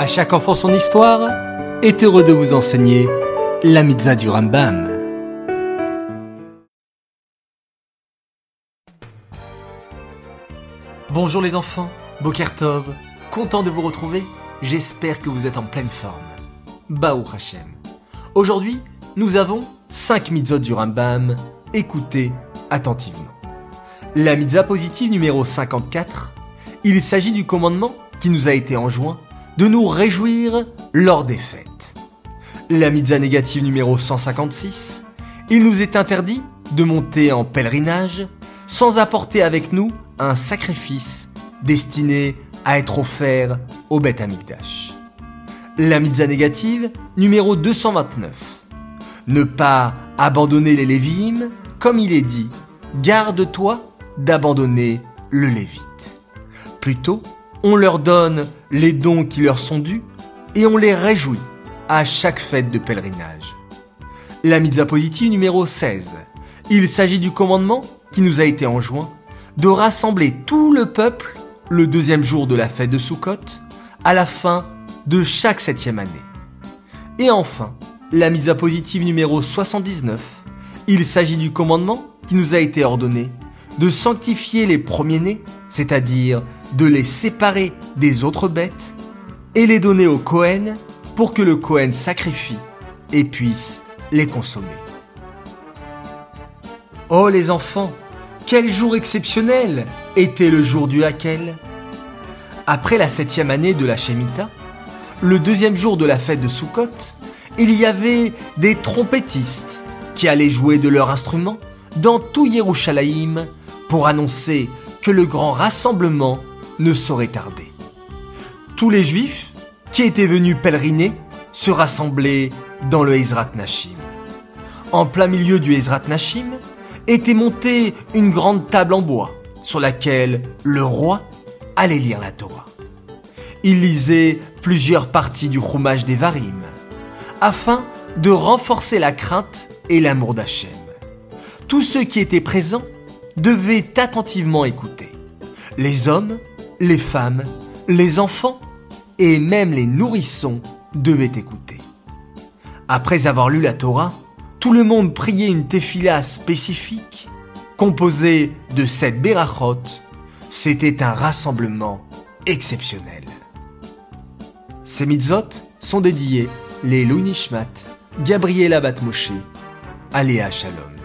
À chaque enfant son histoire est heureux de vous enseigner la mitzvah du Rambam. Bonjour les enfants, Bokertov, content de vous retrouver, j'espère que vous êtes en pleine forme. Baou Hashem. Aujourd'hui, nous avons 5 mitzvot du Rambam, écoutez attentivement. La mitzvah positive numéro 54, il s'agit du commandement qui nous a été enjoint de nous réjouir lors des fêtes. La mitzvah négative numéro 156, il nous est interdit de monter en pèlerinage sans apporter avec nous un sacrifice destiné à être offert au Beth Amikdash. La mitzvah négative numéro 229, ne pas abandonner les Lévim, comme il est dit, garde-toi d'abandonner le Lévite. Plutôt, on leur donne les dons qui leur sont dus et on les réjouit à chaque fête de pèlerinage. La mitzvah positive numéro 16. Il s'agit du commandement qui nous a été enjoint de rassembler tout le peuple le deuxième jour de la fête de Sukkot à la fin de chaque septième année. Et enfin, la mitzvah positive numéro 79. Il s'agit du commandement qui nous a été ordonné de sanctifier les premiers-nés, c'est-à-dire de les séparer des autres bêtes, et les donner au Cohen pour que le Cohen sacrifie et puisse les consommer. Oh les enfants, quel jour exceptionnel était le jour du Hakel Après la septième année de la Shemitah, le deuxième jour de la fête de Sukkot, il y avait des trompettistes qui allaient jouer de leur instrument dans tout Yerushalayim pour annoncer que le grand rassemblement ne saurait tarder. Tous les juifs qui étaient venus pèleriner se rassemblaient dans le Ezrat Nashim. En plein milieu du Ezrat Nashim était montée une grande table en bois sur laquelle le roi allait lire la Torah. Il lisait plusieurs parties du Chumash des Varim afin de renforcer la crainte et l'amour d'Hachem. Tous ceux qui étaient présents devaient attentivement écouter. Les hommes, les femmes, les enfants et même les nourrissons devaient écouter. Après avoir lu la Torah, tout le monde priait une tefila spécifique, composée de sept berachot. C'était un rassemblement exceptionnel. Ces mitzvot sont dédiés les Louis Nishmat, Gabriela Batmoshe, Aléa Shalom.